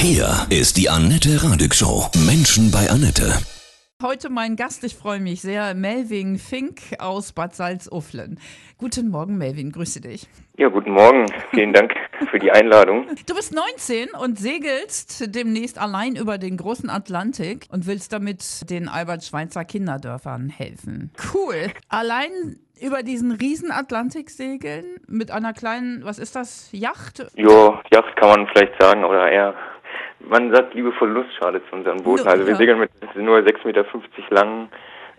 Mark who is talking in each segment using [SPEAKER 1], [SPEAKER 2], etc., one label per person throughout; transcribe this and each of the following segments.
[SPEAKER 1] Hier ist die Annette Radig Show. Menschen bei Annette.
[SPEAKER 2] Heute mein Gast, ich freue mich sehr, Melvin Fink aus Bad Salzuflen. Guten Morgen, Melvin, grüße dich.
[SPEAKER 3] Ja, guten Morgen. Vielen Dank für die Einladung.
[SPEAKER 2] Du bist 19 und segelst demnächst allein über den großen Atlantik und willst damit den Albert-Schweitzer Kinderdörfern helfen. Cool. Allein über diesen riesen Atlantik segeln mit einer kleinen, was ist das, Yacht?
[SPEAKER 3] Ja, Yacht kann man vielleicht sagen oder eher man sagt liebevoll Lustschale zu unseren Booten. Also wir segeln mit nur 6,50 Meter langen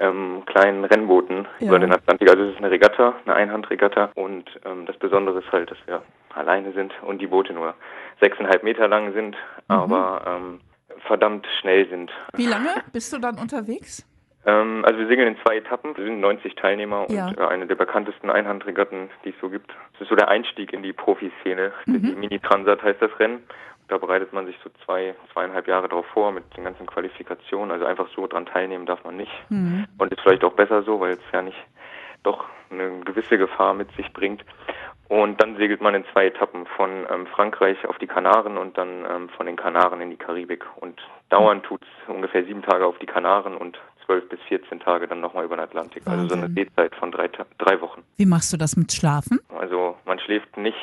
[SPEAKER 3] ähm, kleinen Rennbooten ja. über den Atlantik. Also es ist eine Regatta, eine Einhandregatta und ähm, das Besondere ist halt, dass wir alleine sind und die Boote nur 6,5 Meter lang sind, mhm. aber ähm, verdammt schnell sind.
[SPEAKER 2] Wie lange bist du dann unterwegs?
[SPEAKER 3] Ähm, also wir segeln in zwei Etappen. Wir sind 90 Teilnehmer ja. und äh, eine der bekanntesten Einhandregatten, die es so gibt. Das ist so der Einstieg in die Profiszene. Mhm. Die Mini-Transat heißt das Rennen. Da bereitet man sich so zwei, zweieinhalb Jahre darauf vor mit den ganzen Qualifikationen. Also einfach so dran teilnehmen darf man nicht. Mhm. Und ist vielleicht auch besser so, weil es ja nicht doch eine gewisse Gefahr mit sich bringt. Und dann segelt man in zwei Etappen von ähm, Frankreich auf die Kanaren und dann ähm, von den Kanaren in die Karibik. Und dauernd tut es ungefähr sieben Tage auf die Kanaren und zwölf bis 14 Tage dann nochmal über den Atlantik. Wahnsinn. Also so eine Seezeit von drei, drei Wochen.
[SPEAKER 2] Wie machst du das mit Schlafen?
[SPEAKER 3] Also man schläft nicht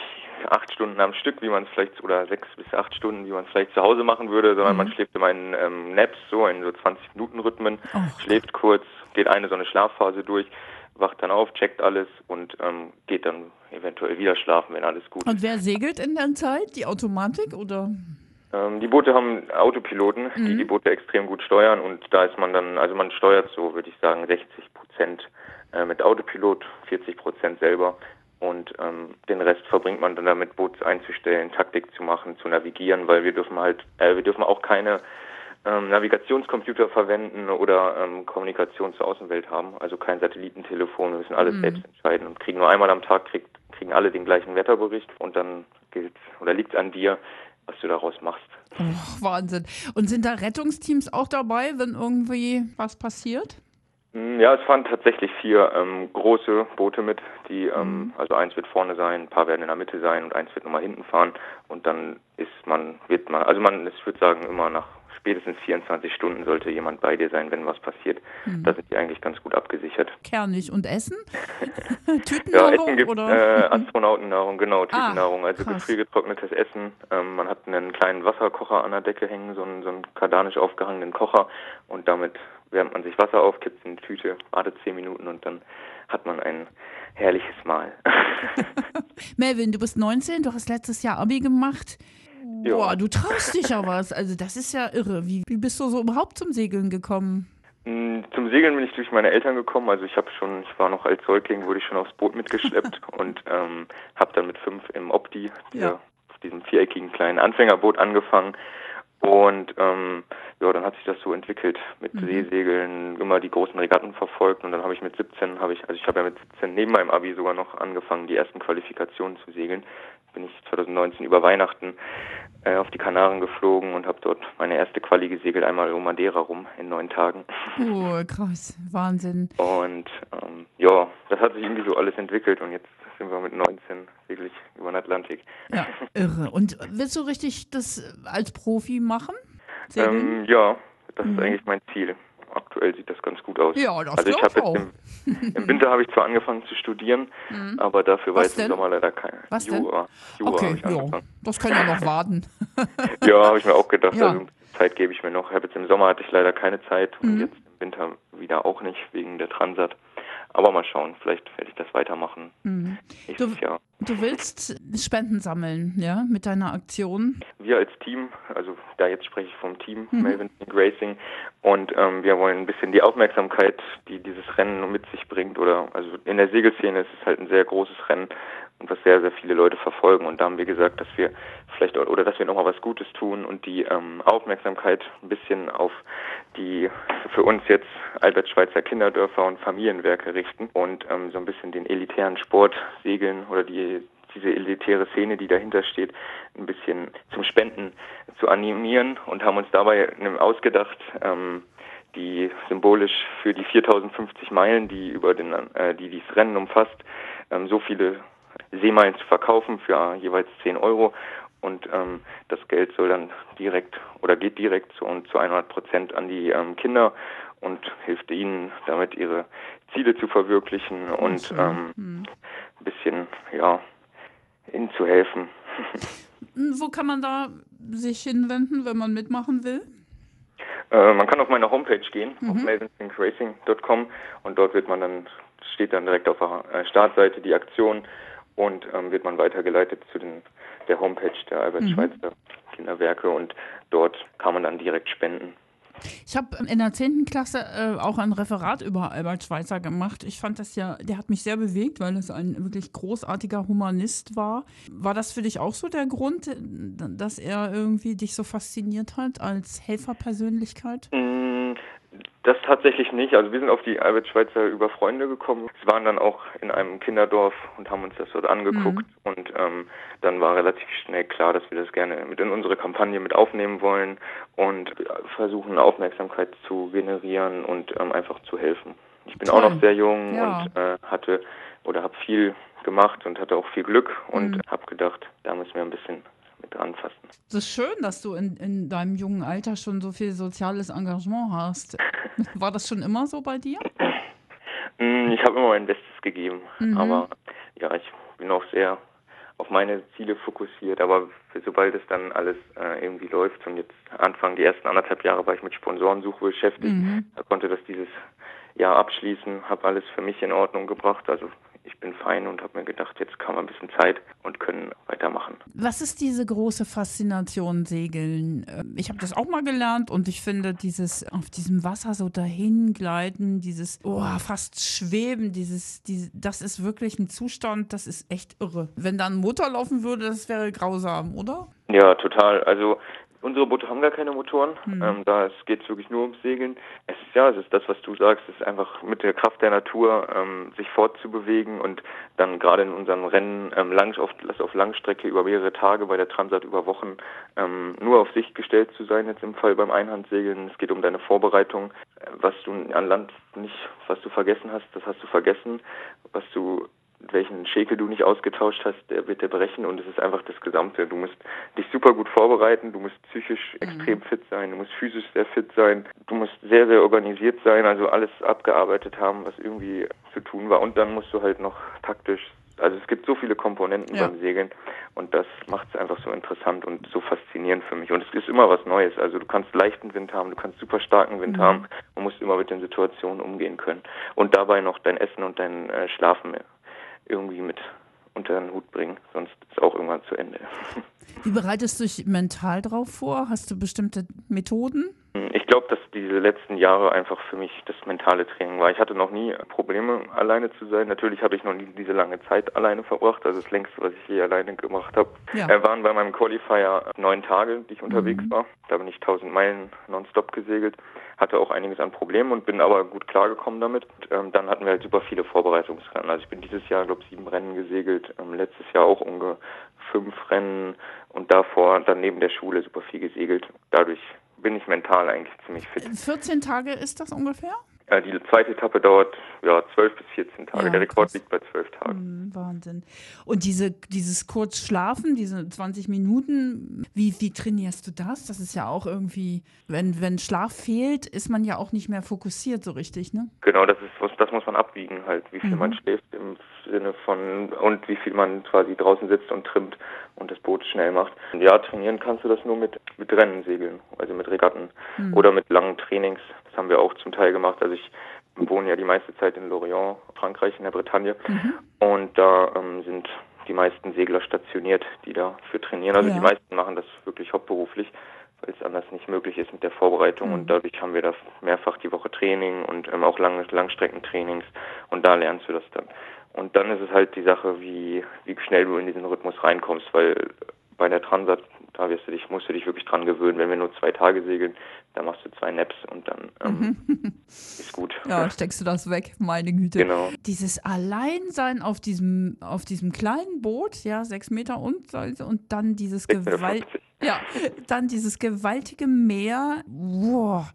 [SPEAKER 3] acht Stunden am Stück, wie man es vielleicht, oder sechs bis acht Stunden, wie man es vielleicht zu Hause machen würde, sondern mhm. man schläft immer in ähm, Naps, so in so 20-Minuten-Rhythmen, oh. schläft kurz, geht eine so eine Schlafphase durch, wacht dann auf, checkt alles und ähm, geht dann eventuell wieder schlafen, wenn alles gut
[SPEAKER 2] ist. Und wer segelt in der Zeit? Die Automatik oder?
[SPEAKER 3] Ähm, die Boote haben Autopiloten, mhm. die die Boote extrem gut steuern und da ist man dann, also man steuert so, würde ich sagen, 60 Prozent äh, mit Autopilot, 40 Prozent selber und ähm, den Rest verbringt man dann damit, Boots einzustellen, Taktik zu machen, zu navigieren, weil wir dürfen halt, äh, wir dürfen auch keine ähm, Navigationscomputer verwenden oder ähm, Kommunikation zur Außenwelt haben, also kein Satellitentelefon, wir müssen alles mhm. selbst entscheiden und kriegen nur einmal am Tag, kriegt, kriegen alle den gleichen Wetterbericht und dann gilt oder liegt an dir, was du daraus machst.
[SPEAKER 2] Oh, Wahnsinn. Und sind da Rettungsteams auch dabei, wenn irgendwie was passiert?
[SPEAKER 3] Hm, ja, es fahren tatsächlich vier ähm, große Boote mit, die, ähm, mhm. also eins wird vorne sein, ein paar werden in der Mitte sein und eins wird nochmal hinten fahren und dann ist man, wird man, also man, ich würde sagen, immer nach spätestens 24 Stunden sollte jemand bei dir sein, wenn was passiert. Mhm. Da sind die eigentlich ganz gut abgesichert.
[SPEAKER 2] Kernig. Und Essen?
[SPEAKER 3] Tütennahrung? Ja, Essen gibt oder? Äh, Astronautennahrung, genau, ah, Tütennahrung, ah, also gefriergetrocknetes Essen. Ähm, man hat einen kleinen Wasserkocher an der Decke hängen, so einen, so einen kardanisch aufgehangenen Kocher und damit wärmt man sich Wasser auf, kippt in die Tüte, wartet zehn Minuten und dann hat man ein herrliches Mahl.
[SPEAKER 2] Melvin, du bist 19, du hast letztes Jahr Abi gemacht. Jo. Boah, du traust dich ja was. Also das ist ja irre. Wie, wie bist du so überhaupt zum Segeln gekommen?
[SPEAKER 3] Mm, zum Segeln bin ich durch meine Eltern gekommen. Also ich habe schon, ich war noch als Säugling, wurde ich schon aufs Boot mitgeschleppt und ähm, habe dann mit fünf im Opti, ja. auf diesem viereckigen kleinen Anfängerboot angefangen und ähm, ja, dann hat sich das so entwickelt mit mhm. Seesegeln, immer die großen Regatten verfolgt und dann habe ich mit 17 habe ich, also ich habe ja mit 17 neben meinem Abi sogar noch angefangen, die ersten Qualifikationen zu segeln. Bin ich 2019 über Weihnachten äh, auf die Kanaren geflogen und habe dort meine erste Quali gesegelt, einmal um Madeira rum in neun Tagen.
[SPEAKER 2] Oh, krass, Wahnsinn.
[SPEAKER 3] Und ähm, ja, das hat sich irgendwie so alles entwickelt und jetzt sind wir mit 19 wirklich über den Atlantik.
[SPEAKER 2] Ja, irre. Und willst du richtig das als Profi machen?
[SPEAKER 3] Ähm, ja, das mhm. ist eigentlich mein Ziel. Aktuell sieht das ganz gut aus.
[SPEAKER 2] Ja, das also ich habe auch.
[SPEAKER 3] Im, Im, Winter habe ich zwar angefangen zu studieren, mhm. aber dafür weiß ich im Sommer leider keine.
[SPEAKER 2] Was Jura. Jura okay, ja. Das kann ja noch warten.
[SPEAKER 3] ja, habe ich mir auch gedacht. Ja. Also Zeit gebe ich mir noch. Ich jetzt im Sommer hatte ich leider keine Zeit und mhm. jetzt im Winter wieder auch nicht wegen der Transat. Aber mal schauen, vielleicht werde ich das weitermachen. Mhm.
[SPEAKER 2] Du, du, willst Spenden sammeln, ja, mit deiner Aktion?
[SPEAKER 3] Wir als Team, also da jetzt spreche ich vom Team mhm. Melvin Racing und ähm, wir wollen ein bisschen die Aufmerksamkeit, die dieses Rennen mit sich bringt oder also in der Segelszene ist es halt ein sehr großes Rennen und was sehr, sehr viele Leute verfolgen. Und da haben wir gesagt, dass wir vielleicht oder dass wir nochmal was Gutes tun und die ähm, Aufmerksamkeit ein bisschen auf die für uns jetzt Albert-Schweitzer Kinderdörfer und Familienwerke richten und ähm, so ein bisschen den elitären Sport segeln oder die diese elitäre Szene, die dahinter steht, ein bisschen zum Spenden zu animieren und haben uns dabei ausgedacht, ähm, die symbolisch für die 4050 Meilen, die über den, äh, die dieses Rennen umfasst, ähm, so viele Seemeilen zu verkaufen für jeweils 10 Euro und ähm, das Geld soll dann direkt oder geht direkt zu, und zu 100 Prozent an die ähm, Kinder und hilft ihnen damit ihre Ziele zu verwirklichen und ähm, hm. ein bisschen ja ihnen zu helfen.
[SPEAKER 2] Wo kann man da sich hinwenden, wenn man mitmachen will?
[SPEAKER 3] Äh, man kann auf meine Homepage gehen, mhm. auf melvinsinkracing.com und dort wird man dann, steht dann direkt auf der äh, Startseite die Aktion und ähm, wird man weitergeleitet zu den, der Homepage der Albert mhm. Schweitzer Kinderwerke und dort kann man dann direkt spenden.
[SPEAKER 2] Ich habe in der 10. Klasse äh, auch ein Referat über Albert Schweitzer gemacht. Ich fand das ja, der hat mich sehr bewegt, weil es ein wirklich großartiger Humanist war. War das für dich auch so der Grund, dass er irgendwie dich so fasziniert hat als Helferpersönlichkeit?
[SPEAKER 3] Das tatsächlich nicht. Also wir sind auf die Albert Schweitzer über Freunde gekommen. Wir waren dann auch in einem Kinderdorf und haben uns das dort angeguckt. Mhm. Und ähm, dann war relativ schnell klar, dass wir das gerne mit in unsere Kampagne mit aufnehmen wollen und versuchen Aufmerksamkeit zu generieren und ähm, einfach zu helfen. Ich bin Toll. auch noch sehr jung ja. und äh, hatte oder habe viel gemacht und hatte auch viel Glück und mhm. habe gedacht, da müssen wir ein bisschen mit anfassen.
[SPEAKER 2] Es ist schön, dass du in, in deinem jungen Alter schon so viel soziales Engagement hast. War das schon immer so bei dir?
[SPEAKER 3] Mm, ich habe immer mein Bestes gegeben, mhm. aber ja, ich bin auch sehr auf meine Ziele fokussiert, aber sobald es dann alles äh, irgendwie läuft und jetzt Anfang die ersten anderthalb Jahre war ich mit Sponsorensuche beschäftigt, mhm. da konnte das dieses Jahr abschließen, habe alles für mich in Ordnung gebracht, also ich bin fein und habe mir gedacht, jetzt kann man ein bisschen Zeit und können weitermachen.
[SPEAKER 2] Was ist diese große Faszination Segeln? Ähm, ich habe das auch mal gelernt und ich finde dieses auf diesem Wasser so dahin gleiten, dieses oh, fast schweben, dieses, dieses, das ist wirklich ein Zustand, das ist echt irre. Wenn da ein Motor laufen würde, das wäre grausam, oder?
[SPEAKER 3] Ja, total. Also Unsere Boote haben gar keine Motoren. Mhm. Ähm, da geht es wirklich nur ums Segeln. Es ist ja, es ist das, was du sagst, es ist einfach mit der Kraft der Natur ähm, sich fortzubewegen und dann gerade in unseren Rennen ähm, lang, auf, auf Langstrecke über mehrere Tage bei der Transat über Wochen ähm, nur auf Sicht gestellt zu sein. Jetzt im Fall beim Einhandsegeln. Es geht um deine Vorbereitung, was du an Land nicht, was du vergessen hast, das hast du vergessen. Was du welchen Schäkel du nicht ausgetauscht hast, der wird der brechen und es ist einfach das Gesamte. Du musst dich super gut vorbereiten, du musst psychisch mhm. extrem fit sein, du musst physisch sehr fit sein, du musst sehr, sehr organisiert sein, also alles abgearbeitet haben, was irgendwie zu tun war und dann musst du halt noch taktisch also es gibt so viele Komponenten ja. beim Segeln und das macht es einfach so interessant und so faszinierend für mich. Und es ist immer was Neues. Also du kannst leichten Wind haben, du kannst super starken Wind mhm. haben und musst immer mit den Situationen umgehen können. Und dabei noch dein Essen und dein äh, Schlafen irgendwie mit unter den Hut bringen, sonst ist auch irgendwann zu Ende.
[SPEAKER 2] Wie bereitest du dich mental drauf vor? Hast du bestimmte Methoden?
[SPEAKER 3] Ich glaube, dass diese letzten Jahre einfach für mich das mentale Training war. Ich hatte noch nie Probleme, alleine zu sein. Natürlich habe ich noch nie diese lange Zeit alleine verbracht. Also das längste, was ich je alleine gemacht habe. Ja. Äh, waren bei meinem Qualifier neun Tage, die ich unterwegs mhm. war. Da bin ich 1000 Meilen nonstop gesegelt. Hatte auch einiges an Problemen und bin aber gut klargekommen damit. Und, ähm, dann hatten wir halt super viele Vorbereitungsrennen. Also ich bin dieses Jahr, glaube ich, sieben Rennen gesegelt. Ähm, letztes Jahr auch ungefähr fünf Rennen und davor dann neben der Schule super viel gesegelt. Dadurch bin ich mental eigentlich ziemlich fit.
[SPEAKER 2] 14 Tage ist das ungefähr?
[SPEAKER 3] Äh, die zweite Etappe dauert ja 12 bis 14 Tage. Ja, Der Rekord krass. liegt bei 12 Tagen.
[SPEAKER 2] Hm, Wahnsinn. Und diese, dieses kurz Schlafen, diese 20 Minuten, wie, wie trainierst du das? Das ist ja auch irgendwie, wenn, wenn Schlaf fehlt, ist man ja auch nicht mehr fokussiert so richtig, ne?
[SPEAKER 3] Genau, das ist das muss man abwiegen halt, wie viel mhm. man schläft im Sinne von und wie viel man quasi draußen sitzt und trimmt und das Boot schnell macht. Ja, trainieren kannst du das nur mit, mit Rennensegeln, also mit Regatten mhm. oder mit langen Trainings. Das haben wir auch zum Teil gemacht. Also ich wohne ja die meiste Zeit in Lorient, Frankreich, in der Bretagne. Mhm. Und da ähm, sind die meisten Segler stationiert, die dafür trainieren. Also ja. die meisten machen das wirklich hauptberuflich, weil es anders nicht möglich ist mit der Vorbereitung. Mhm. Und dadurch haben wir da mehrfach die Woche Training und ähm, auch Lang Langstreckentrainings. Und da lernst du das dann. Und dann ist es halt die Sache, wie, wie schnell du in diesen Rhythmus reinkommst, weil bei der Transat, da wirst du dich, musst du dich wirklich dran gewöhnen. Wenn wir nur zwei Tage segeln, dann machst du zwei Naps und dann ähm, mhm. ist gut.
[SPEAKER 2] Ja, steckst du das weg, meine Güte.
[SPEAKER 3] Genau.
[SPEAKER 2] Dieses Alleinsein auf diesem, auf diesem kleinen Boot, ja, sechs Meter und, und dann dieses Gewalt, ja, dann dieses gewaltige Meer. Wow.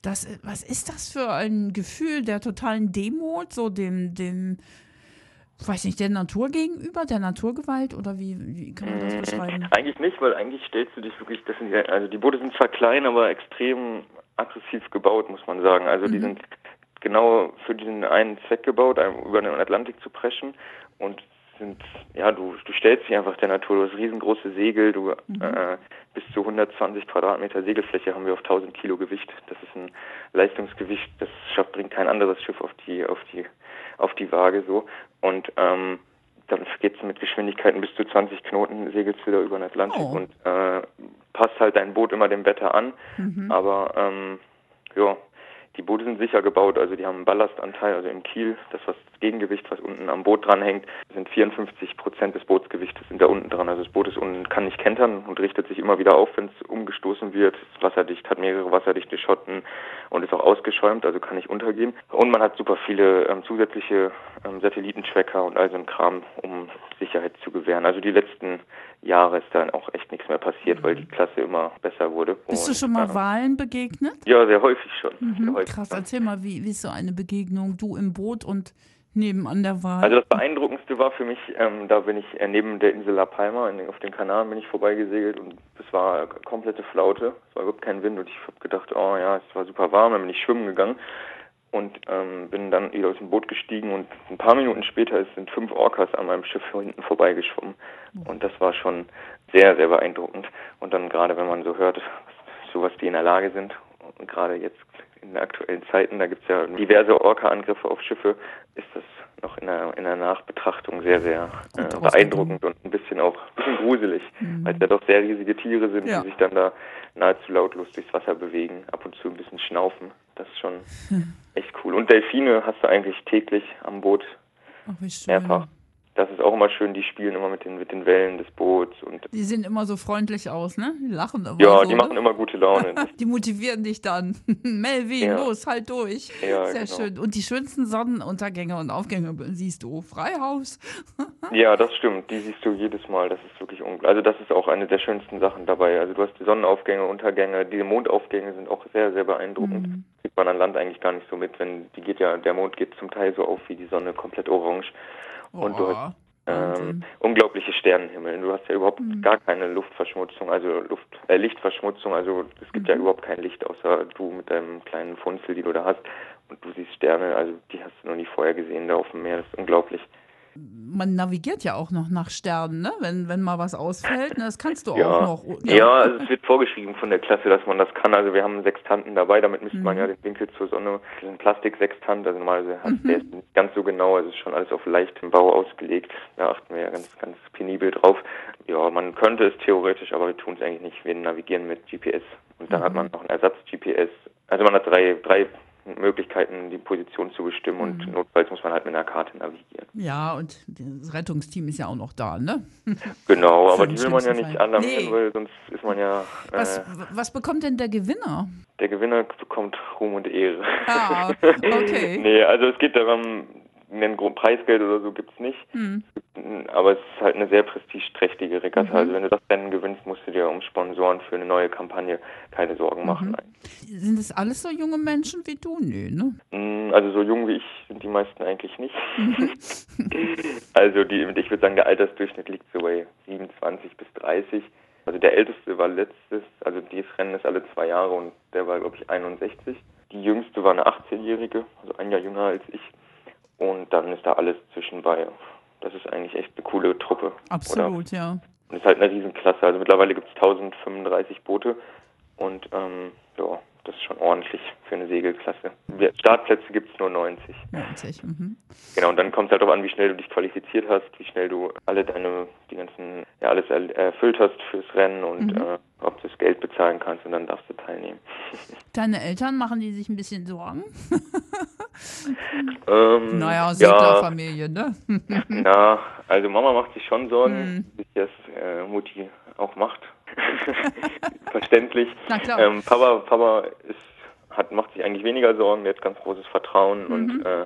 [SPEAKER 2] Das, was ist das für ein Gefühl der totalen Demut, so dem, dem weiß nicht, der Natur gegenüber, der Naturgewalt oder wie, wie kann man das
[SPEAKER 3] Mhm.
[SPEAKER 2] beschreiben?
[SPEAKER 3] Eigentlich nicht, weil eigentlich stellst du dich wirklich, das sind ja, also die Boote sind zwar klein, aber extrem aggressiv gebaut, muss man sagen. Also die sind genau für diesen einen Zweck gebaut, über den Atlantik zu preschen und sind, ja, du, du stellst dich einfach der Natur, du hast riesengroße Segel, du äh, bis zu 120 Quadratmeter Segelfläche haben wir auf 1000 Kilo Gewicht. Das ist ein Leistungsgewicht, das schafft, bringt kein anderes Schiff auf die, auf die, auf die Waage so. Und ähm, dann geht's mit Geschwindigkeiten bis zu 20 Knoten, segelst da über den Atlantik
[SPEAKER 2] Oh.
[SPEAKER 3] und äh, passt halt dein Boot immer dem Wetter an. Aber ähm, ja, die Boote sind sicher gebaut, also die haben einen Ballastanteil, also im Kiel, das was das Gegengewicht, was unten am Boot dranhängt, sind 54 Prozent des Bootsgewichtes sind da unten dran. Also das Boot ist unten, kann nicht kentern und richtet sich immer wieder auf, wenn es umgestoßen wird. Ist wasserdicht, hat mehrere wasserdichte Schotten und ist auch ausgeschäumt, also kann nicht untergehen. Und man hat super viele ähm, zusätzliche ähm, Satellitentracker und all so ein Kram, um Sicherheit zu gewähren. Also die letzten Jahre ist dann auch echt nichts mehr passiert, weil die Klasse immer besser wurde.
[SPEAKER 2] Bist du
[SPEAKER 3] Und,
[SPEAKER 2] schon mal
[SPEAKER 3] äh,
[SPEAKER 2] Wahlen begegnet?
[SPEAKER 3] Ja, sehr häufig schon. Sehr
[SPEAKER 2] Hm,
[SPEAKER 3] häufig
[SPEAKER 2] krass,
[SPEAKER 3] schon.
[SPEAKER 2] erzähl mal, wie, wie ist so eine Begegnung? Du im Boot und nebenan der Wahl?
[SPEAKER 3] Also das Beeindruckendste war für mich, ähm, da bin ich äh, neben der Insel La Palma in, auf den Kanaren bin ich vorbeigesegelt und es war komplette Flaute, es war überhaupt kein Wind und ich habe gedacht, oh ja, es war super warm, dann bin ich schwimmen gegangen und ähm, bin dann wieder aus dem Boot gestiegen und ein paar Minuten später sind fünf Orcas an meinem Schiff hinten vorbeigeschwommen. Und das war schon sehr, sehr beeindruckend. Und dann gerade wenn man so hört, so was die in der Lage sind und gerade jetzt in den aktuellen Zeiten, da gibt es ja diverse Orca-Angriffe auf Schiffe, ist das noch in der, in der Nachbetrachtung sehr, sehr äh, beeindruckend und ein bisschen auch ein bisschen gruselig, weil es ja doch sehr riesige Tiere sind,
[SPEAKER 2] Ja.
[SPEAKER 3] die sich dann da nahezu lautlos durchs Wasser bewegen, ab und zu ein bisschen schnaufen. Das ist schon echt cool. Und Delfine hast du eigentlich täglich am Boot
[SPEAKER 2] Ach, wie schön.
[SPEAKER 3] mehrfach. Das ist auch immer schön, die spielen immer mit den, mit den Wellen des Boots und
[SPEAKER 2] Die sehen immer so freundlich aus, ne? Die lachen immer
[SPEAKER 3] ja,
[SPEAKER 2] so,
[SPEAKER 3] die machen
[SPEAKER 2] ne?
[SPEAKER 3] immer gute Laune.
[SPEAKER 2] Die motivieren dich dann. Melvin,
[SPEAKER 3] Ja.
[SPEAKER 2] los, halt durch.
[SPEAKER 3] Ja,
[SPEAKER 2] Sehr
[SPEAKER 3] genau.
[SPEAKER 2] schön. Und die schönsten Sonnenuntergänge und Aufgänge siehst du. Freihaus.
[SPEAKER 3] Ja, das stimmt. Die siehst du jedes Mal. Das ist wirklich unglaublich. Also das ist auch eine der schönsten Sachen dabei. Also du hast die Sonnenaufgänge, Untergänge, die Mondaufgänge sind auch sehr, sehr beeindruckend.
[SPEAKER 2] Mhm.
[SPEAKER 3] Kriegt man an Land eigentlich gar nicht so mit, wenn die geht ja, der Mond geht zum Teil so auf wie die Sonne, komplett orange. Und du
[SPEAKER 2] Oh,
[SPEAKER 3] hast ähm, unglaubliche Sternenhimmel. Du hast ja überhaupt
[SPEAKER 2] Mhm.
[SPEAKER 3] gar keine Luftverschmutzung, also Luft, äh, Lichtverschmutzung. Also es gibt ja
[SPEAKER 2] Mhm.
[SPEAKER 3] überhaupt kein Licht, außer du mit deinem kleinen Funzel, die du da hast. Und du siehst Sterne, also die hast du noch nie vorher gesehen da auf dem Meer. Das ist unglaublich.
[SPEAKER 2] Man navigiert ja auch noch nach Sternen, ne? Wenn, wenn mal was ausfällt, ne? das kannst du
[SPEAKER 3] Ja.
[SPEAKER 2] auch noch.
[SPEAKER 3] Ja. also es wird vorgeschrieben von der Klasse, dass man das kann. Also wir haben Sextanten dabei, damit misst man ja den Winkel zur Sonne. Das ist ein Plastiksextant, also normalerweise hat der ist nicht ganz so genau, also es ist schon alles auf leichtem Bau ausgelegt. Da achten wir ja ganz, ganz penibel drauf. Ja, man könnte es theoretisch, aber wir tun es eigentlich nicht. Wir navigieren mit GPS und dann hat man noch einen Ersatz-GPS. Also man hat drei, drei Möglichkeiten, die Position zu bestimmen und notfalls muss man halt mit einer Karte navigieren.
[SPEAKER 2] Ja, und das Rettungsteam ist ja auch noch da, ne?
[SPEAKER 3] Genau, aber die will man ja nicht
[SPEAKER 2] Fall.
[SPEAKER 3] alarmieren,
[SPEAKER 2] Nee.
[SPEAKER 3] weil sonst ist man ja
[SPEAKER 2] Was,
[SPEAKER 3] äh,
[SPEAKER 2] was bekommt denn der Gewinner?
[SPEAKER 3] Der Gewinner bekommt Ruhm und Ehre.
[SPEAKER 2] Ah, okay.
[SPEAKER 3] nee, also es geht darum, einen Grund Preisgeld oder so gibt's nicht.
[SPEAKER 2] Hm.
[SPEAKER 3] Aber es ist halt eine sehr prestigeträchtige Regatta.
[SPEAKER 2] Mhm.
[SPEAKER 3] Also wenn du das Rennen gewinnst, musst du dir um Sponsoren für eine neue Kampagne keine Sorgen machen.
[SPEAKER 2] Mhm. Sind das alles so junge Menschen wie du? Nö, ne?
[SPEAKER 3] Mm, Also so jung wie ich sind die meisten eigentlich nicht.
[SPEAKER 2] Mhm.
[SPEAKER 3] also die, ich würde sagen, der Altersdurchschnitt liegt so bei 27 bis 30. Also der älteste war letztes, also dieses Rennen ist alle zwei Jahre und der war, glaube ich, 61. Die jüngste war eine 18-Jährige, also ein Jahr jünger als ich. Und dann ist da alles zwischenbei. Das ist eigentlich echt eine coole Truppe. Oder?
[SPEAKER 2] Absolut, ja.
[SPEAKER 3] Und es ist halt eine Riesenklasse. Also mittlerweile gibt es 1035 Boote und ähm, ja, das ist schon ordentlich für eine Segelklasse. Startplätze gibt es nur 90.
[SPEAKER 2] 90. Mhm.
[SPEAKER 3] Genau, und dann kommt es halt darauf an, wie schnell du dich qualifiziert hast, wie schnell du alle deine, die ganzen, ja, alles er- erfüllt hast fürs Rennen und äh, ob du das Geld bezahlen kannst und dann darfst du teilnehmen.
[SPEAKER 2] Deine Eltern machen die sich ein bisschen Sorgen?
[SPEAKER 3] Ähm,
[SPEAKER 2] Naja,
[SPEAKER 3] ja,
[SPEAKER 2] Seglerfamilie, ne?
[SPEAKER 3] na, also Mama macht sich schon Sorgen,
[SPEAKER 2] Hm.
[SPEAKER 3] wie sich das äh, Mutti auch macht. Verständlich.
[SPEAKER 2] Na klar.
[SPEAKER 3] Ähm, Papa, Papa ist, hat, macht sich eigentlich weniger Sorgen, der hat ganz großes Vertrauen
[SPEAKER 2] Mhm.
[SPEAKER 3] und äh,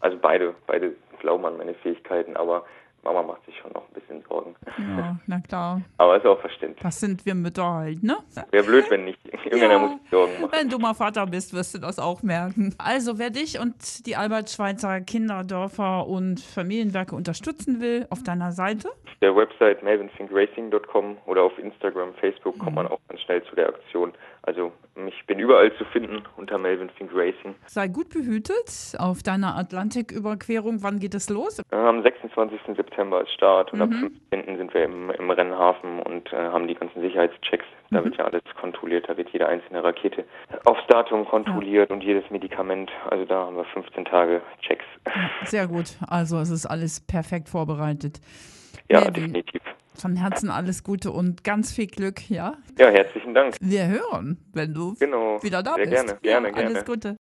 [SPEAKER 3] also beide, beide glauben an meine Fähigkeiten, aber Mama macht sich schon noch ein bisschen Sorgen.
[SPEAKER 2] Ja, na klar.
[SPEAKER 3] Aber ist auch verständlich.
[SPEAKER 2] Das sind wir Mütter halt, ne?
[SPEAKER 3] Wäre blöd, wenn nicht. Irgendeiner
[SPEAKER 2] Ja.
[SPEAKER 3] muss sich Sorgen machen.
[SPEAKER 2] Wenn du mal Vater bist, wirst du das auch merken. Also, wer dich und die Albert-Schweitzer Kinderdörfer und Familienwerke unterstützen will, auf deiner Seite.
[SPEAKER 3] Auf der Website melvinthinkracing.com oder auf Instagram, Facebook kommt man auch ganz schnell zu der Aktion. Also ich bin überall zu finden unter Melvin Fink Racing.
[SPEAKER 2] Sei gut behütet auf deiner Atlantiküberquerung. Wann geht es los?
[SPEAKER 3] Äh, Am 26. September ist Start und am 15. sind wir im, im Rennhafen und äh, haben die ganzen Sicherheitschecks. Da wird ja alles kontrolliert, da wird jede einzelne Rakete aufs Datum kontrolliert und jedes Medikament. Also da haben wir 15 Tage Checks.
[SPEAKER 2] Sehr gut. Also, es ist alles perfekt vorbereitet.
[SPEAKER 3] Ja,
[SPEAKER 2] Melvin,
[SPEAKER 3] definitiv.
[SPEAKER 2] Von Herzen alles Gute und ganz viel Glück, ja?
[SPEAKER 3] Ja, herzlichen Dank.
[SPEAKER 2] Wir hören, wenn du
[SPEAKER 3] Genau.
[SPEAKER 2] wieder da
[SPEAKER 3] Sehr
[SPEAKER 2] bist.
[SPEAKER 3] gerne, gerne,
[SPEAKER 2] ja, alles
[SPEAKER 3] gerne.
[SPEAKER 2] Gute.